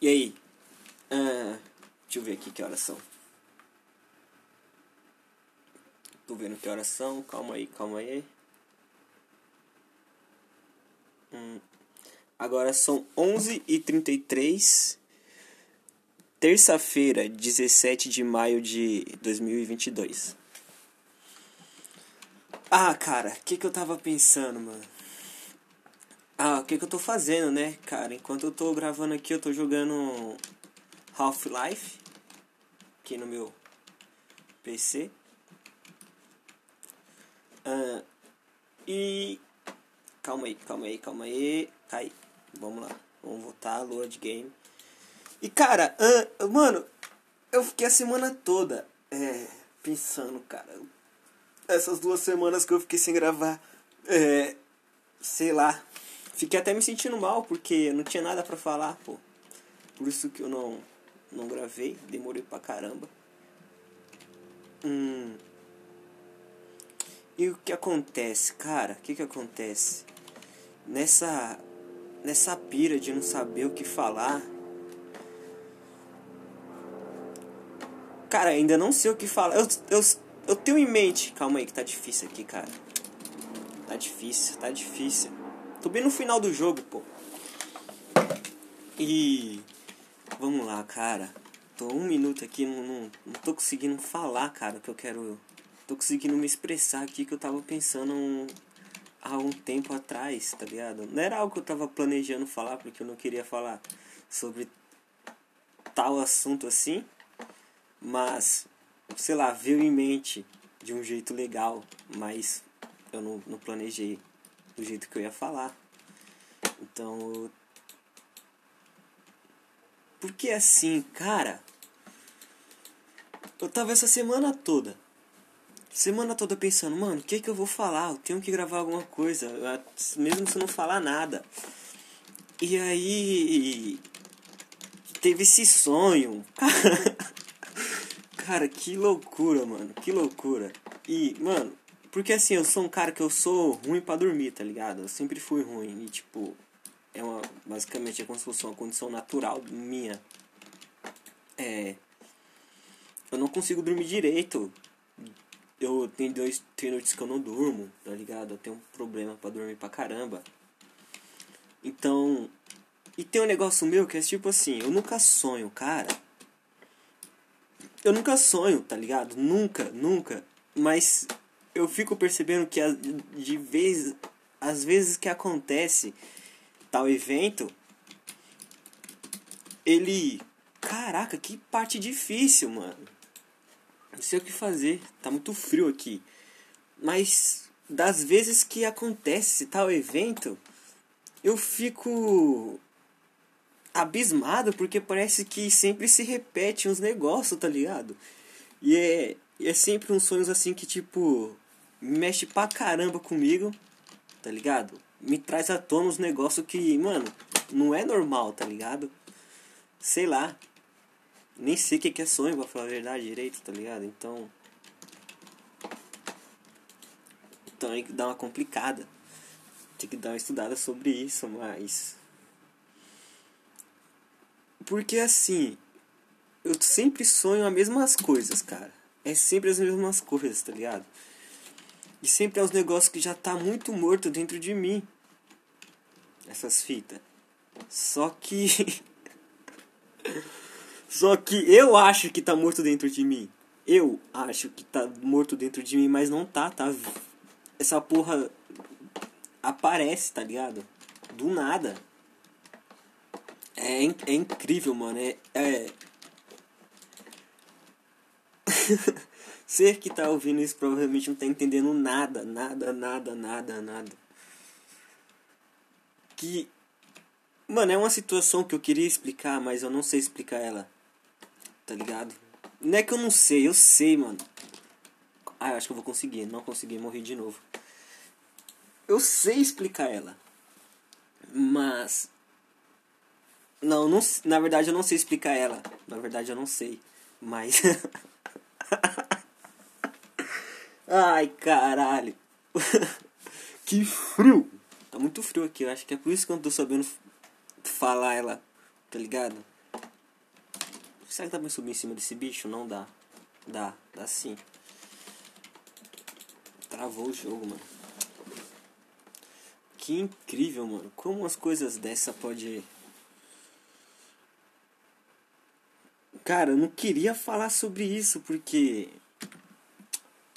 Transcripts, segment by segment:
E aí? Ah, deixa eu ver aqui que horas são. Tô vendo que horas são. Calma aí, calma aí. Hum. Agora são 11h33. Terça-feira, 17 de maio de 2022. Ah, cara, o que, que eu tava pensando, mano? Ah, o que, que eu tô fazendo, né, cara? Enquanto eu tô gravando aqui, eu tô jogando Half-Life aqui no meu PC. Ah, e. Calma aí, calma aí, calma aí. Aí. Vamos lá. Vamos voltar, lua de game. E cara, ah, mano, eu fiquei a semana toda é, pensando, cara. Essas duas semanas que eu fiquei sem gravar. É, sei lá. Fiquei até me sentindo mal porque não tinha nada para falar, pô. Por isso que eu não, não gravei. Demorei pra caramba. Hum. E o que acontece, cara? O que que acontece? Nessa nessa pira de não saber o que falar. Cara, ainda não sei o que falar. Eu, eu, eu tenho em mente. Calma aí que tá difícil aqui, cara. Tá difícil, tá difícil. Tô bem no final do jogo, pô. E. Vamos lá, cara. Tô um minuto aqui, não, não, não tô conseguindo falar, cara, o que eu quero tô conseguindo me expressar aqui que eu tava pensando um, há um tempo atrás, tá ligado? Não era algo que eu tava planejando falar, porque eu não queria falar sobre tal assunto assim, mas, sei lá, veio em mente de um jeito legal, mas eu não, não planejei do jeito que eu ia falar. Então, porque assim, cara, eu tava essa semana toda semana toda pensando, mano, o que que eu vou falar? Eu tenho que gravar alguma coisa, mesmo se não falar nada. E aí teve esse sonho. cara, que loucura, mano, que loucura. E, mano, porque assim, eu sou um cara que eu sou ruim para dormir, tá ligado? Eu sempre fui ruim e tipo, é uma basicamente é como se fosse uma condição natural minha. É, eu não consigo dormir direito eu tenho dois tem noites que eu não durmo, tá ligado? Eu tenho um problema para dormir pra caramba. Então, e tem um negócio meu que é tipo assim, eu nunca sonho, cara. Eu nunca sonho, tá ligado? Nunca, nunca. Mas eu fico percebendo que de vez às vezes que acontece tal evento, ele, caraca, que parte difícil, mano não sei o que fazer, tá muito frio aqui. Mas das vezes que acontece tal evento, eu fico abismado porque parece que sempre se repete uns negócios, tá ligado? E é, é sempre uns sonhos assim que tipo mexe pra caramba comigo, tá ligado? Me traz à tona uns negócios que, mano, não é normal, tá ligado? Sei lá. Nem sei o que é sonho, pra falar a verdade direito, tá ligado? Então. Então aí dá uma complicada. Tem que dar uma estudada sobre isso, mas. Porque assim. Eu sempre sonho as mesmas coisas, cara. É sempre as mesmas coisas, tá ligado? E sempre é os negócios que já tá muito morto dentro de mim. Essas fitas. Só que. Só que eu acho que tá morto dentro de mim. Eu acho que tá morto dentro de mim, mas não tá, tá? Essa porra aparece, tá ligado? Do nada. É, é incrível, mano. É. é... Você que tá ouvindo isso provavelmente não tá entendendo nada, nada, nada, nada, nada. Que. Mano, é uma situação que eu queria explicar, mas eu não sei explicar ela tá ligado? Não é que eu não sei, eu sei, mano. Ah, eu acho que eu vou conseguir. Não consegui, morrer de novo. Eu sei explicar ela. Mas. Não, não, na verdade eu não sei explicar ela. Na verdade eu não sei. Mas. Ai, caralho. que frio. Tá muito frio aqui. Eu acho que é por isso que eu não tô sabendo falar ela. Tá ligado? Será que dá pra subir em cima desse bicho? Não dá. Dá, dá sim. Travou o jogo, mano. Que incrível, mano. Como as coisas dessa pode. Cara, eu não queria falar sobre isso porque.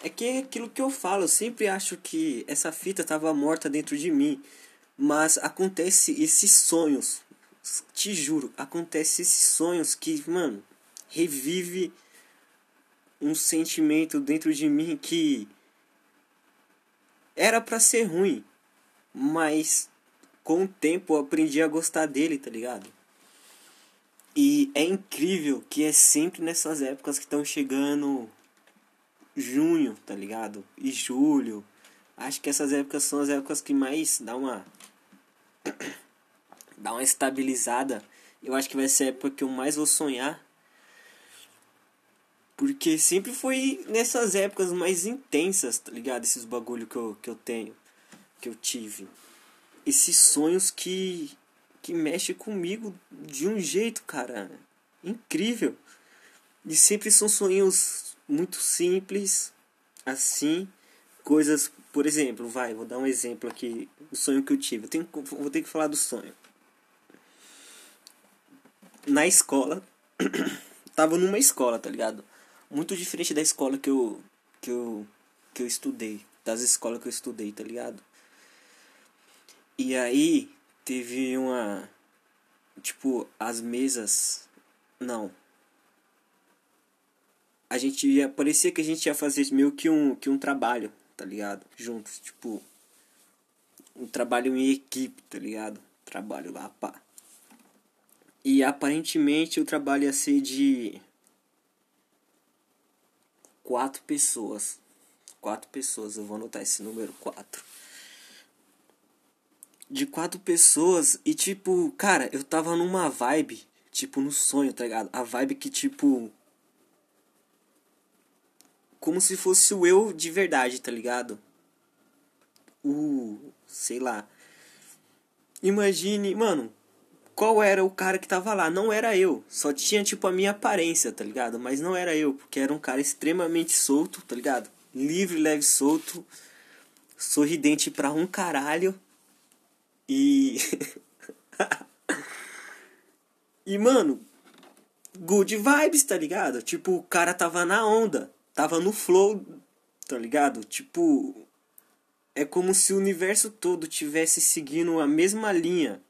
É que é aquilo que eu falo. Eu sempre acho que essa fita tava morta dentro de mim. Mas acontece esses sonhos. Te juro, acontece esses sonhos que, mano, revive um sentimento dentro de mim que era para ser ruim, mas com o tempo eu aprendi a gostar dele, tá ligado? E é incrível que é sempre nessas épocas que estão chegando junho, tá ligado? E julho. Acho que essas épocas são as épocas que mais dá uma dá uma estabilizada. Eu acho que vai ser a época que eu mais vou sonhar porque sempre foi nessas épocas mais intensas, tá ligado? Esses bagulho que eu, que eu tenho, que eu tive. Esses sonhos que, que mexe comigo de um jeito, cara, incrível. E sempre são sonhos muito simples, assim, coisas, por exemplo, vai, vou dar um exemplo aqui, o sonho que eu tive. Eu tenho, vou ter que falar do sonho. Na escola, tava numa escola, tá ligado? muito diferente da escola que eu que eu que eu estudei, das escolas que eu estudei, tá ligado? E aí teve uma tipo as mesas não. A gente ia parecia que a gente ia fazer meio que um que um trabalho, tá ligado? Juntos, tipo um trabalho em equipe, tá ligado? Trabalho lá, pá. E aparentemente o trabalho ia ser de quatro pessoas. Quatro pessoas, eu vou anotar esse número quatro. De quatro pessoas e tipo, cara, eu tava numa vibe, tipo, no sonho, tá ligado? A vibe que tipo. Como se fosse o eu de verdade, tá ligado? Uh, sei lá. Imagine, mano, qual era o cara que tava lá. Não era eu. Só tinha, tipo, a minha aparência, tá ligado? Mas não era eu, porque era um cara extremamente solto, tá ligado? Livre, leve, solto. Sorridente pra um caralho. E. e, mano. Good vibes, tá ligado? Tipo, o cara tava na onda. Tava no flow, tá ligado? Tipo. É como se o universo todo tivesse seguindo a mesma linha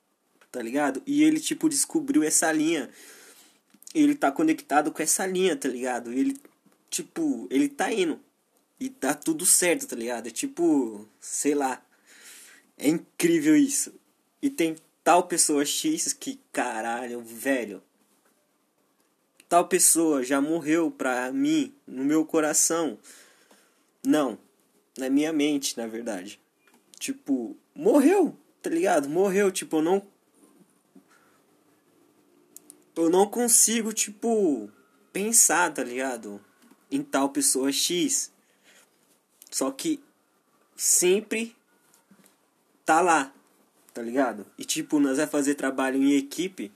tá ligado? E ele, tipo, descobriu essa linha. Ele tá conectado com essa linha, tá ligado? Ele, tipo, ele tá indo. E tá tudo certo, tá ligado? É tipo, sei lá. É incrível isso. E tem tal pessoa X que, caralho, velho. Tal pessoa já morreu pra mim, no meu coração. Não, na minha mente, na verdade. Tipo, morreu, tá ligado? Morreu, tipo, eu não eu não consigo, tipo, pensar, tá ligado? Em tal pessoa X. Só que sempre tá lá, tá ligado? E tipo, nós vai fazer trabalho em equipe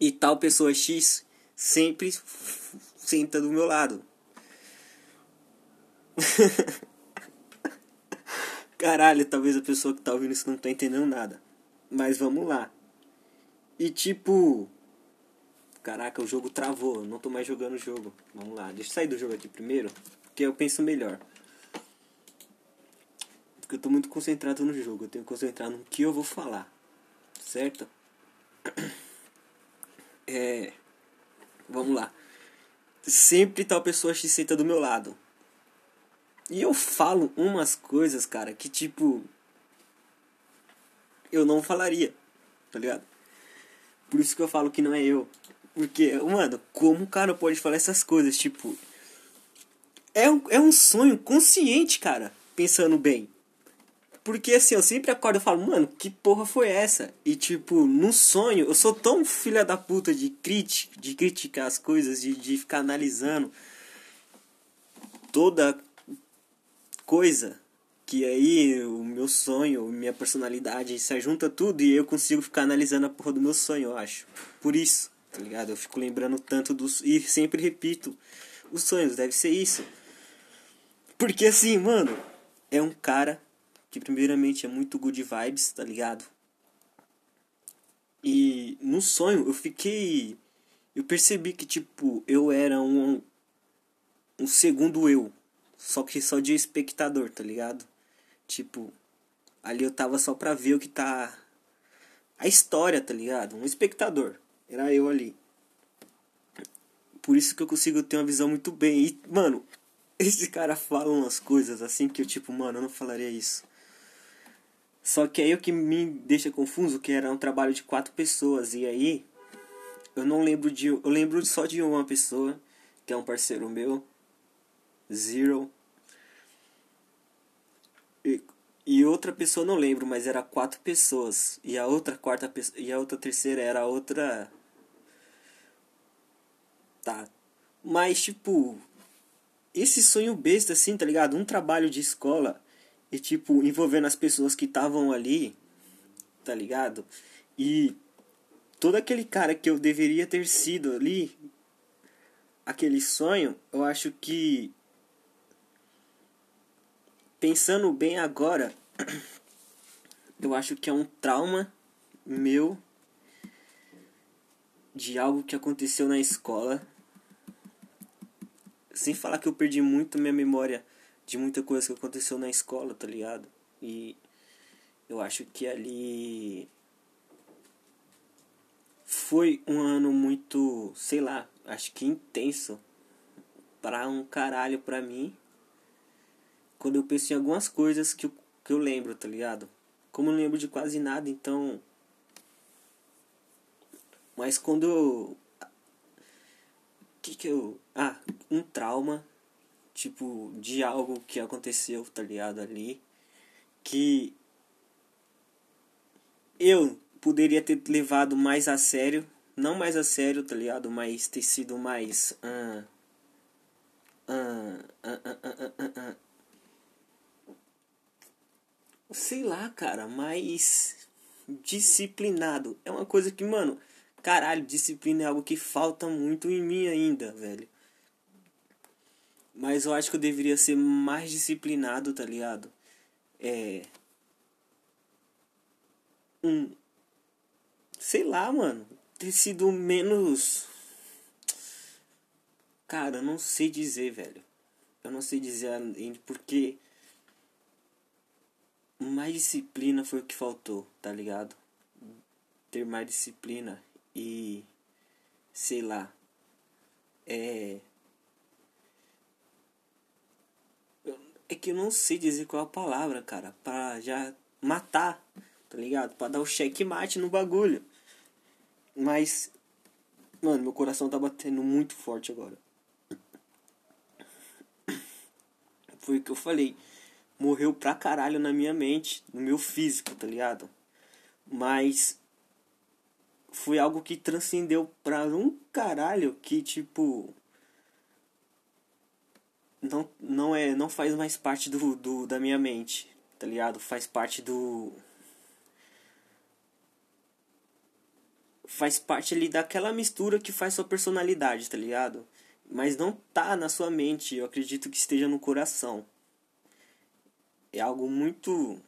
e tal pessoa X sempre senta do meu lado. Caralho, talvez a pessoa que tá ouvindo isso não tá entendendo nada. Mas vamos lá. E tipo, Caraca, o jogo travou, não tô mais jogando o jogo. Vamos lá, deixa eu sair do jogo aqui primeiro, porque eu penso melhor. Porque eu tô muito concentrado no jogo, eu tenho que concentrar no que eu vou falar. Certo? É. Vamos lá. Sempre tal pessoa se senta do meu lado. E eu falo umas coisas, cara, que tipo. Eu não falaria, tá ligado? Por isso que eu falo que não é eu. Porque, mano, como o cara pode falar essas coisas? Tipo. É um, é um sonho consciente, cara. Pensando bem. Porque assim, eu sempre acordo e falo, mano, que porra foi essa? E tipo, no sonho, eu sou tão filha da puta de crítica, de criticar as coisas, de, de ficar analisando toda coisa. Que aí o meu sonho, minha personalidade se junta tudo e eu consigo ficar analisando a porra do meu sonho, eu acho. Por isso. tá ligado? Eu fico lembrando tanto dos. E sempre repito: os sonhos, deve ser isso. Porque assim, mano, é um cara que, primeiramente, é muito good vibes, tá ligado? E no sonho eu fiquei. Eu percebi que, tipo, eu era um. Um segundo eu. Só que só de espectador, tá ligado? Tipo, ali eu tava só pra ver o que tá. A história, tá ligado? Um espectador. Era eu ali. Por isso que eu consigo ter uma visão muito bem. E, mano, esse cara fala umas coisas assim que eu, tipo, mano, eu não falaria isso. Só que aí o que me deixa confuso que era um trabalho de quatro pessoas e aí eu não lembro de eu lembro só de uma pessoa que é um parceiro meu, Zero. E, e outra pessoa não lembro, mas era quatro pessoas e a outra quarta e a outra terceira era outra tá. Mas tipo esse sonho besta assim, tá ligado? Um trabalho de escola e tipo envolvendo as pessoas que estavam ali, tá ligado? E todo aquele cara que eu deveria ter sido ali, aquele sonho, eu acho que pensando bem agora, eu acho que é um trauma meu de algo que aconteceu na escola. Sem falar que eu perdi muito minha memória de muita coisa que aconteceu na escola, tá ligado? E eu acho que ali foi um ano muito, sei lá, acho que intenso para um caralho pra mim. Quando eu penso em algumas coisas que eu, que eu lembro, tá ligado? Como eu não lembro de quase nada, então. Mas quando eu. que que eu. Ah, um trauma tipo, de algo que aconteceu, tá ligado? Ali. Que eu poderia ter levado mais a sério. Não mais a sério, tá ligado? Mas ter sido mais. Uh, uh, uh, sei lá, cara, mais disciplinado. É uma coisa que, mano, caralho, disciplina é algo que falta muito em mim ainda, velho. Mas eu acho que eu deveria ser mais disciplinado, tá ligado? É. Um. Sei lá, mano. Ter sido menos. Cara, eu não sei dizer, velho. Eu não sei dizer porque. Mais disciplina foi o que faltou, tá ligado? Ter mais disciplina e. Sei lá. É É que eu não sei dizer qual a palavra, cara. Pra já matar, tá ligado? Pra dar o checkmate no bagulho. Mas. Mano, meu coração tá batendo muito forte agora. Foi o que eu falei. Morreu pra caralho na minha mente, no meu físico, tá ligado? Mas. Foi algo que transcendeu pra um caralho que, tipo não, não é não faz mais parte do, do da minha mente, tá ligado? Faz parte do faz parte ali daquela mistura que faz sua personalidade, tá ligado? Mas não tá na sua mente, eu acredito que esteja no coração. É algo muito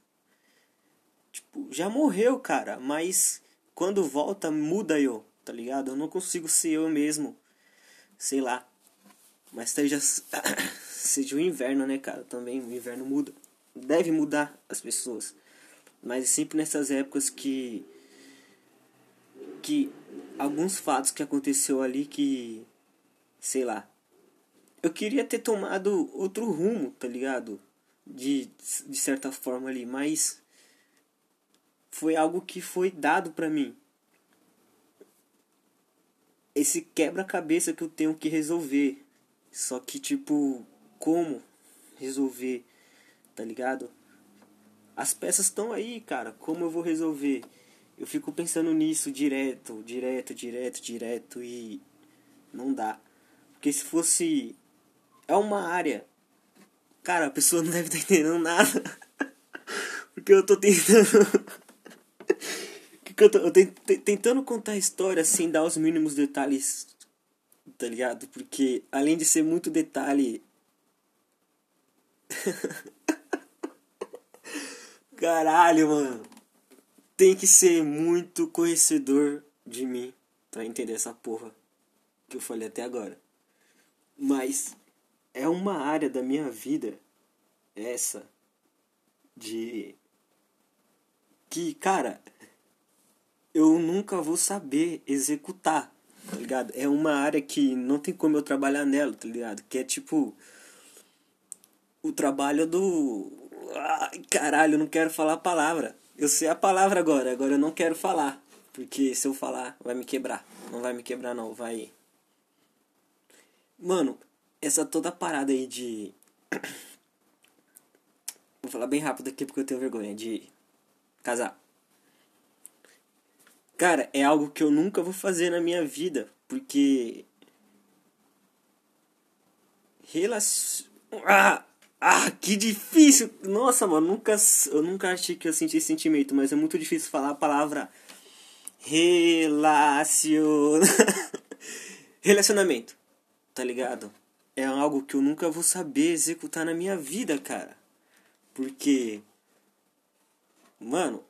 tipo, já morreu, cara, mas quando volta muda eu, tá ligado? Eu não consigo ser eu mesmo. Sei lá. Mas seja, seja o inverno, né, cara? Também o inverno muda. Deve mudar as pessoas. Mas é sempre nessas épocas que. Que alguns fatos que aconteceu ali que. Sei lá. Eu queria ter tomado outro rumo, tá ligado? De, de certa forma ali, mas. Foi algo que foi dado pra mim. Esse quebra-cabeça que eu tenho que resolver só que, tipo, como resolver, tá ligado? As peças estão aí, cara. Como eu vou resolver? Eu fico pensando nisso direto, direto, direto, direto e não dá. Porque se fosse. É uma área. Cara, a pessoa não deve estar entendendo nada. Porque eu tô tentando. Eu tô, tentando contar a história sem dar os mínimos detalhes, tá ligado? Porque além de ser muito detalhe. Caralho, mano. Tem que ser muito conhecedor de mim pra entender essa porra que eu falei até agora. Mas é uma área da minha vida essa de que, cara, eu nunca vou saber executar, tá ligado? É uma área que não tem como eu trabalhar nela, tá ligado? Que é tipo o trabalho do Ai, caralho, não quero falar a palavra. Eu sei a palavra agora, agora eu não quero falar, porque se eu falar vai me quebrar. Não vai me quebrar não, vai Mano, essa toda parada aí de Vou falar bem rápido aqui porque eu tenho vergonha de casar. Cara, é algo que eu nunca vou fazer na minha vida, porque relacion... ah, ah, que difícil. Nossa, mano, nunca eu nunca achei que eu senti esse sentimento, mas é muito difícil falar a palavra relacion relacionamento. Tá ligado? É algo que eu nunca vou saber executar na minha vida, cara. Porque mano,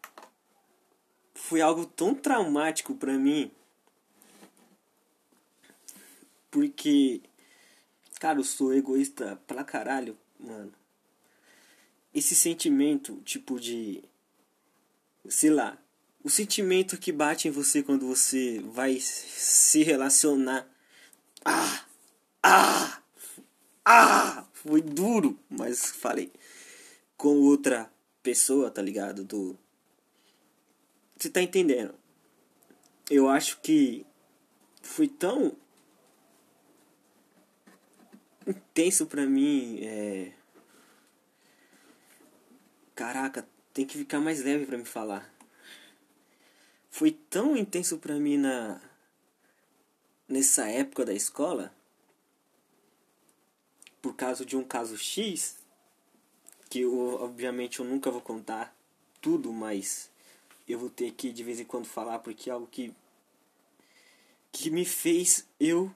foi algo tão traumático para mim. Porque, cara, eu sou egoísta pra caralho, mano. Esse sentimento, tipo de. Sei lá. O sentimento que bate em você quando você vai se relacionar. Ah! Ah! Ah! Foi duro, mas falei. Com outra pessoa, tá ligado? Do você tá entendendo? Eu acho que foi tão intenso pra mim. É... Caraca, tem que ficar mais leve pra me falar. Foi tão intenso pra mim na nessa época da escola por causa de um caso X que eu, obviamente eu nunca vou contar tudo, mas eu vou ter que de vez em quando falar porque é algo que que me fez eu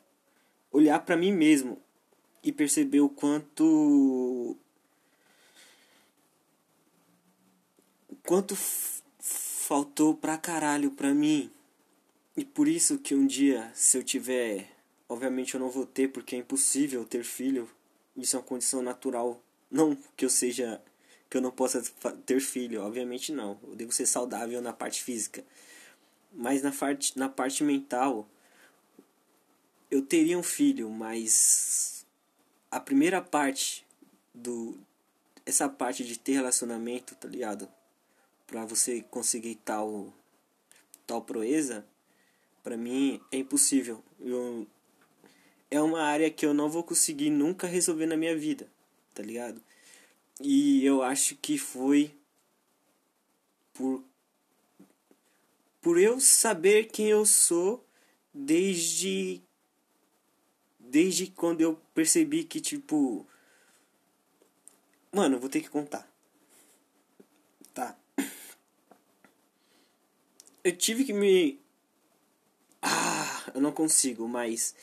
olhar para mim mesmo e perceber o quanto quanto faltou pra caralho pra mim. E por isso que um dia, se eu tiver, obviamente eu não vou ter porque é impossível ter filho. Isso é uma condição natural, não que eu seja que eu não possa ter filho, obviamente não. Eu devo ser saudável na parte física. Mas na parte, na parte mental, eu teria um filho, mas a primeira parte do essa parte de ter relacionamento, tá ligado? Pra você conseguir tal tal proeza, para mim é impossível. Eu é uma área que eu não vou conseguir nunca resolver na minha vida, tá ligado? E eu acho que foi por por eu saber quem eu sou desde desde quando eu percebi que tipo mano, vou ter que contar. Tá. Eu tive que me ah, eu não consigo, mas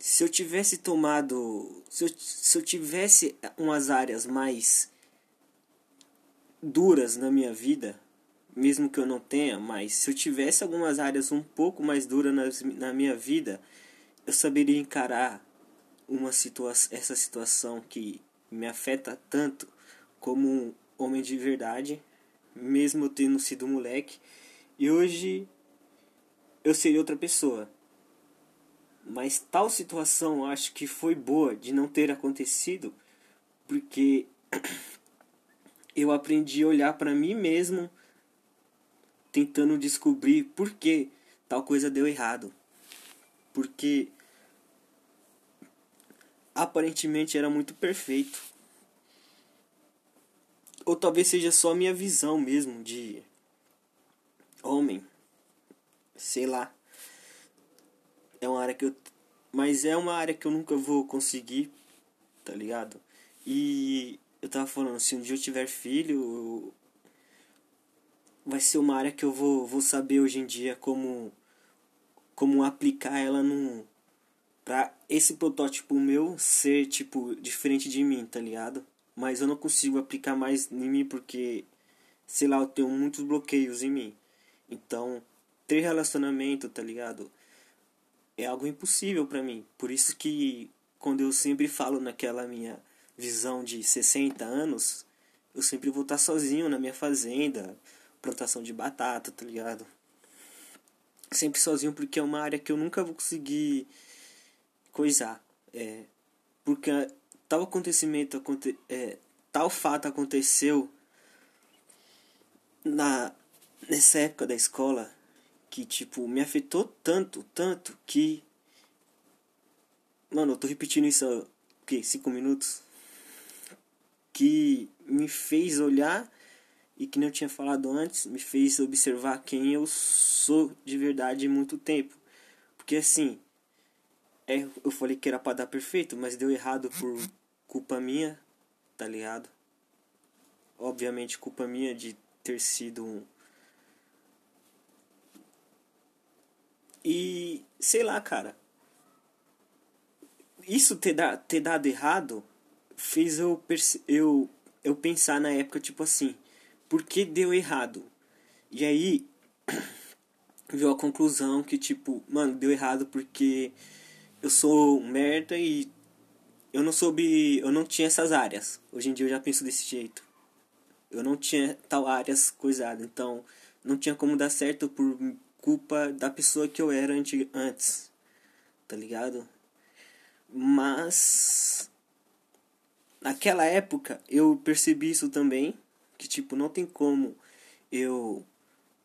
se eu tivesse tomado. Se eu, se eu tivesse umas áreas mais duras na minha vida, mesmo que eu não tenha, mas se eu tivesse algumas áreas um pouco mais duras na, na minha vida, eu saberia encarar uma situa essa situação que me afeta tanto como um homem de verdade, mesmo tendo sido moleque, e hoje eu seria outra pessoa. Mas tal situação acho que foi boa de não ter acontecido, porque eu aprendi a olhar para mim mesmo tentando descobrir por que tal coisa deu errado. Porque aparentemente era muito perfeito. Ou talvez seja só minha visão mesmo de homem. Sei lá é uma área que eu. Mas é uma área que eu nunca vou conseguir, tá ligado? E eu tava falando, se um dia eu tiver filho, vai ser uma área que eu vou, vou saber hoje em dia como como aplicar ela num pra esse protótipo meu ser tipo diferente de mim, tá ligado? Mas eu não consigo aplicar mais em mim porque sei lá, eu tenho muitos bloqueios em mim. Então, ter relacionamento, tá ligado? É algo impossível para mim. Por isso que quando eu sempre falo naquela minha visão de 60 anos, eu sempre vou estar sozinho na minha fazenda, plantação de batata, tá ligado? Sempre sozinho porque é uma área que eu nunca vou conseguir coisar. É, porque tal acontecimento, aconte, é, tal fato aconteceu na nessa época da escola que tipo me afetou tanto, tanto que mano, eu tô repetindo isso há que cinco minutos que me fez olhar e que não tinha falado antes, me fez observar quem eu sou de verdade em muito tempo. Porque assim, é, eu falei que era para dar perfeito, mas deu errado por culpa minha, tá ligado? Obviamente culpa minha de ter sido um E sei lá, cara. Isso ter, da, ter dado errado fez eu, eu, eu pensar na época, tipo assim, por que deu errado? E aí veio a conclusão que, tipo, mano, deu errado porque eu sou merda e eu não soube, eu não tinha essas áreas. Hoje em dia eu já penso desse jeito. Eu não tinha tal áreas coisada, então não tinha como dar certo por culpa da pessoa que eu era antes. Tá ligado? Mas naquela época eu percebi isso também, que tipo, não tem como eu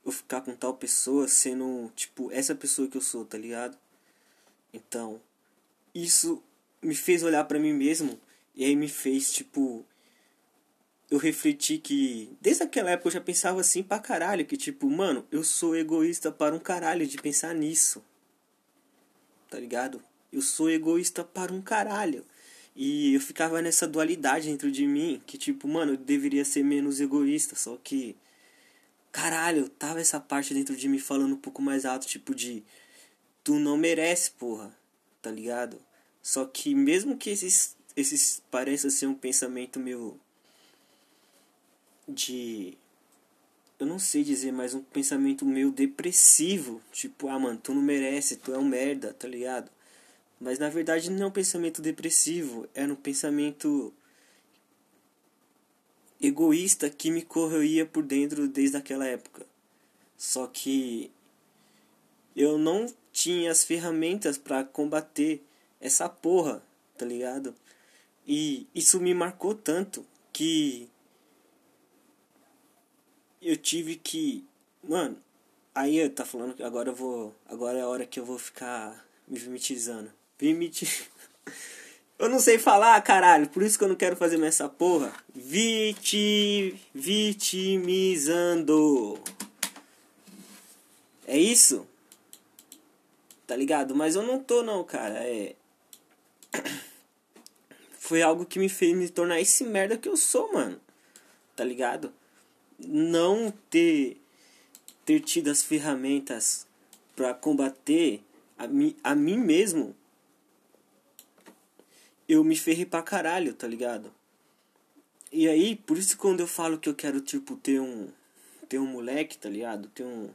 eu ficar com tal pessoa sendo tipo essa pessoa que eu sou, tá ligado? Então, isso me fez olhar para mim mesmo e aí me fez tipo eu refleti que desde aquela época eu já pensava assim pra caralho, que tipo, mano, eu sou egoísta para um caralho de pensar nisso. Tá ligado? Eu sou egoísta para um caralho. E eu ficava nessa dualidade dentro de mim, que tipo, mano, eu deveria ser menos egoísta, só que caralho, tava essa parte dentro de mim falando um pouco mais alto, tipo de tu não merece, porra. Tá ligado? Só que mesmo que esses esses pareça ser um pensamento meu de eu não sei dizer, mas um pensamento meio depressivo, tipo, ah, mano, tu não merece, tu é um merda, tá ligado? Mas na verdade não é um pensamento depressivo, era um pensamento egoísta que me corroía por dentro desde aquela época. Só que eu não tinha as ferramentas para combater essa porra, tá ligado? E isso me marcou tanto que eu tive que. Mano, aí eu tá falando que agora eu vou. Agora é a hora que eu vou ficar me vimitizando. Vimit. Eu não sei falar, caralho, por isso que eu não quero fazer mais essa porra. Viti... Vitimizando. É isso? Tá ligado? Mas eu não tô não, cara. É. Foi algo que me fez me tornar esse merda que eu sou, mano. Tá ligado? Não ter ter tido as ferramentas para combater a, mi, a mim mesmo, eu me ferrei pra caralho, tá ligado? E aí, por isso quando eu falo que eu quero, tipo, ter um. Ter um moleque, tá ligado? Ter um.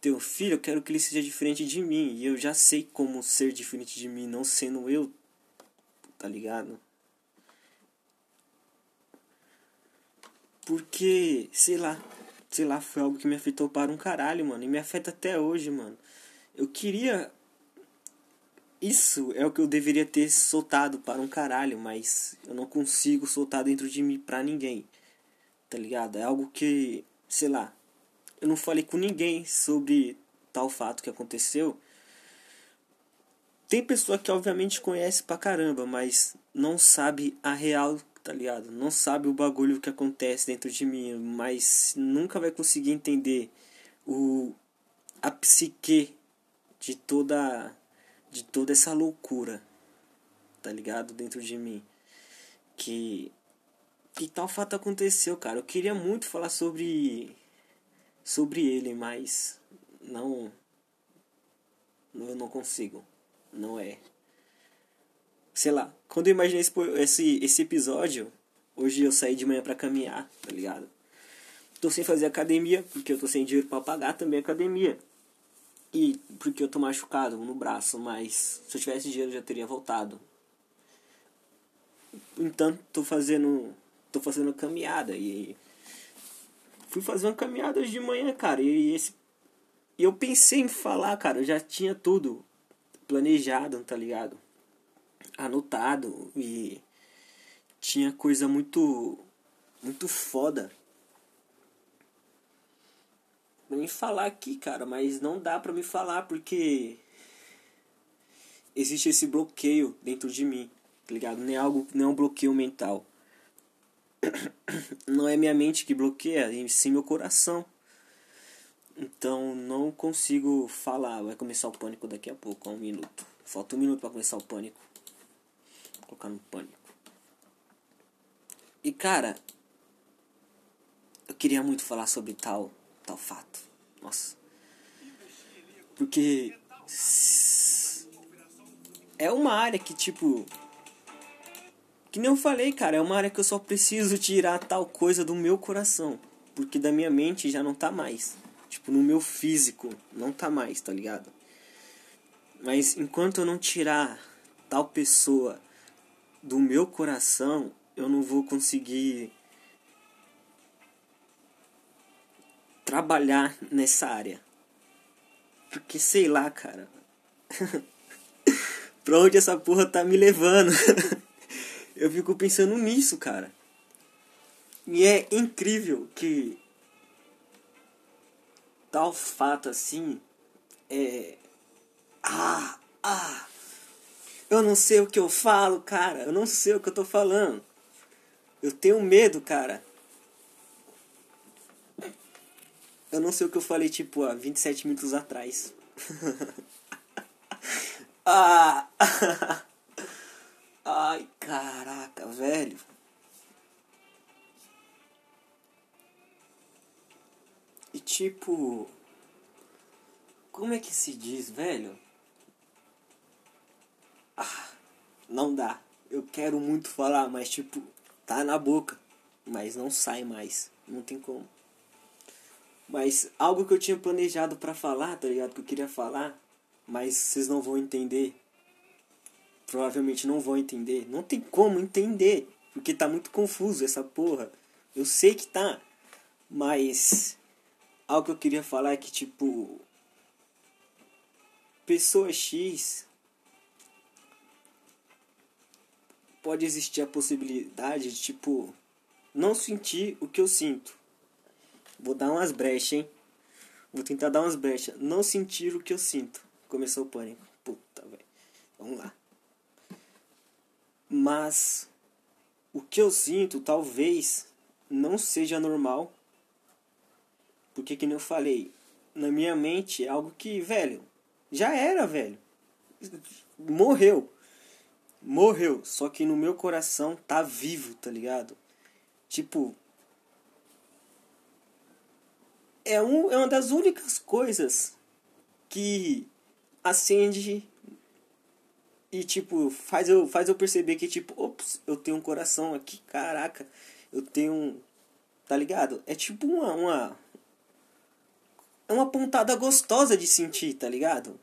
Ter um filho, eu quero que ele seja diferente de mim. E eu já sei como ser diferente de mim, não sendo eu, tá ligado? Porque, sei lá, sei lá, foi algo que me afetou para um caralho, mano. E me afeta até hoje, mano. Eu queria. Isso é o que eu deveria ter soltado para um caralho, mas eu não consigo soltar dentro de mim pra ninguém. Tá ligado? É algo que, sei lá, eu não falei com ninguém sobre tal fato que aconteceu. Tem pessoa que obviamente conhece pra caramba, mas não sabe a real tá ligado? Não sabe o bagulho que acontece dentro de mim, mas nunca vai conseguir entender o a psique de toda de toda essa loucura, tá ligado? Dentro de mim. Que que tal fato aconteceu, cara? Eu queria muito falar sobre sobre ele, mas não eu não consigo. Não é. Sei lá, quando eu imaginei esse, esse, esse episódio, hoje eu saí de manhã para caminhar, tá ligado? Tô sem fazer academia, porque eu tô sem dinheiro para pagar também academia. E porque eu tô machucado no braço, mas se eu tivesse dinheiro eu já teria voltado. Então tô fazendo. tô fazendo caminhada e. Fui fazer uma caminhada de manhã, cara, e esse. E eu pensei em falar, cara, eu já tinha tudo planejado, tá ligado? Anotado e tinha coisa muito muito foda pra me falar aqui, cara, mas não dá pra me falar porque existe esse bloqueio dentro de mim, tá ligado? Não é algo, não é um bloqueio mental. Não é minha mente que bloqueia, e sim meu coração. Então não consigo falar. Vai começar o pânico daqui a pouco, um minuto. Falta um minuto para começar o pânico. No pânico. E cara, eu queria muito falar sobre tal tal fato. Nossa. Porque é uma área que tipo que nem eu falei, cara, é uma área que eu só preciso tirar tal coisa do meu coração, porque da minha mente já não tá mais. Tipo, no meu físico não tá mais, tá ligado? Mas enquanto eu não tirar tal pessoa do meu coração, eu não vou conseguir trabalhar nessa área. Porque sei lá, cara. pra onde essa porra tá me levando? eu fico pensando nisso, cara. E é incrível que tal fato assim é. Ah, ah. Eu não sei o que eu falo, cara. Eu não sei o que eu tô falando. Eu tenho medo, cara. Eu não sei o que eu falei, tipo, há 27 minutos atrás. ah! Ai, caraca, velho. E tipo. Como é que se diz, velho? Ah, não dá. Eu quero muito falar, mas tipo, tá na boca. Mas não sai mais. Não tem como. Mas algo que eu tinha planejado para falar, tá ligado? Que eu queria falar, mas vocês não vão entender. Provavelmente não vão entender. Não tem como entender, porque tá muito confuso essa porra. Eu sei que tá, mas algo que eu queria falar é que tipo pessoa X pode existir a possibilidade de tipo não sentir o que eu sinto. Vou dar umas brechas, hein? Vou tentar dar umas brechas. Não sentir o que eu sinto. Começou o pânico. Puta, velho. Vamos lá. Mas o que eu sinto talvez não seja normal. Porque que eu falei, na minha mente é algo que, velho, já era, velho. Morreu. Morreu. Só que no meu coração tá vivo, tá ligado? Tipo, é, um, é uma das únicas coisas que acende e tipo faz eu faz eu perceber que tipo ops eu tenho um coração aqui caraca eu tenho tá ligado é tipo uma uma é uma pontada gostosa de sentir tá ligado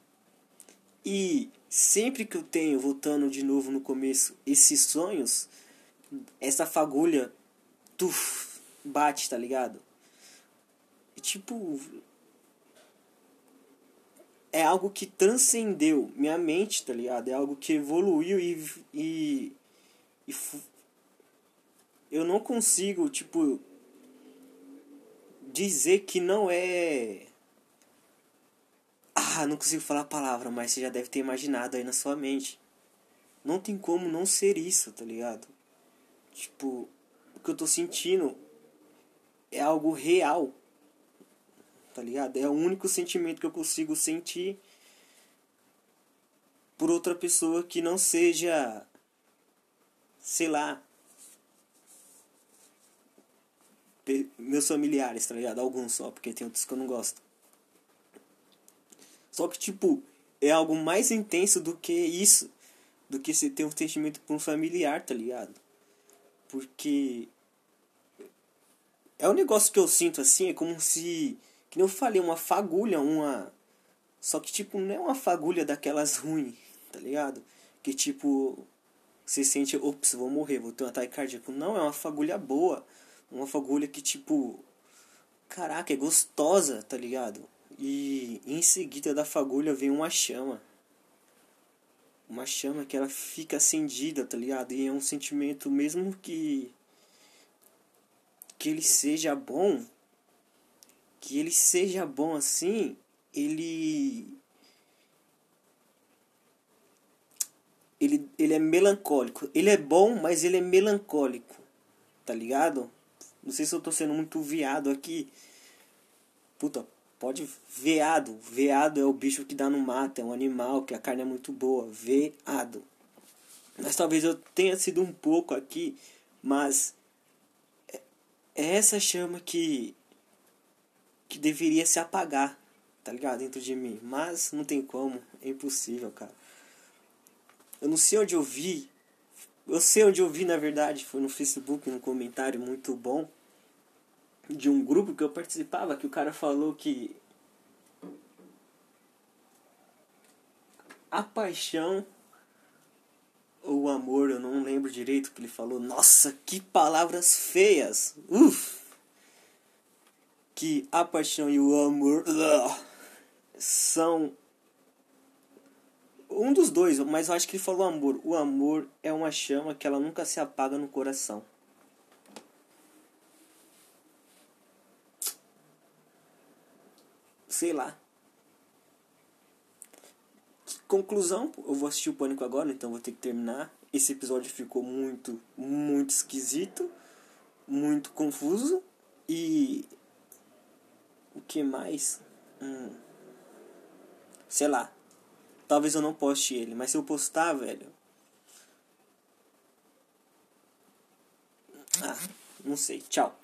e sempre que eu tenho voltando de novo no começo esses sonhos essa fagulha tuf, bate tá ligado e, tipo. É algo que transcendeu minha mente, tá ligado? É algo que evoluiu e. e, e eu não consigo, tipo. Dizer que não é. Ah, não consigo falar a palavra, mas você já deve ter imaginado aí na sua mente. Não tem como não ser isso, tá ligado? Tipo, o que eu tô sentindo é algo real tá ligado? É o único sentimento que eu consigo sentir por outra pessoa que não seja, sei lá, meus familiares, tá ligado? Alguns só, porque tem outros que eu não gosto. Só que, tipo, é algo mais intenso do que isso. Do que você ter um sentimento por um familiar, tá ligado? Porque. É um negócio que eu sinto assim, é como se. Que nem eu falei, uma fagulha, uma. Só que, tipo, não é uma fagulha daquelas ruins, tá ligado? Que, tipo. Você sente, ops, vou morrer, vou ter um ataque cardíaco. Não, é uma fagulha boa. Uma fagulha que, tipo. Caraca, é gostosa, tá ligado? E em seguida da fagulha vem uma chama. Uma chama que ela fica acendida, tá ligado? E é um sentimento, mesmo que. Que ele seja bom. Que ele seja bom assim. Ele. Ele, ele é melancólico. Ele é bom, mas ele é melancólico. Tá ligado? Não sei se eu tô sendo muito viado aqui. Puta, Pode veado. Veado é o bicho que dá no mato, é um animal que a carne é muito boa. Veado. Mas talvez eu tenha sido um pouco aqui, mas é, é essa chama que que deveria se apagar, tá ligado? Dentro de mim. Mas não tem como, é impossível, cara. Eu não sei onde eu vi. Eu sei onde eu vi, na verdade, foi no Facebook, num comentário muito bom de um grupo que eu participava que o cara falou que a paixão ou amor, eu não lembro direito o que ele falou. Nossa, que palavras feias! Uf! Que a paixão e o amor uh, são um dos dois, mas eu acho que ele falou amor. O amor é uma chama que ela nunca se apaga no coração. Sei lá. Conclusão, eu vou assistir o Pânico agora, então vou ter que terminar. Esse episódio ficou muito, muito esquisito, muito confuso e o que mais? Hum. Sei lá. Talvez eu não poste ele, mas se eu postar, velho. Ah, não sei. Tchau.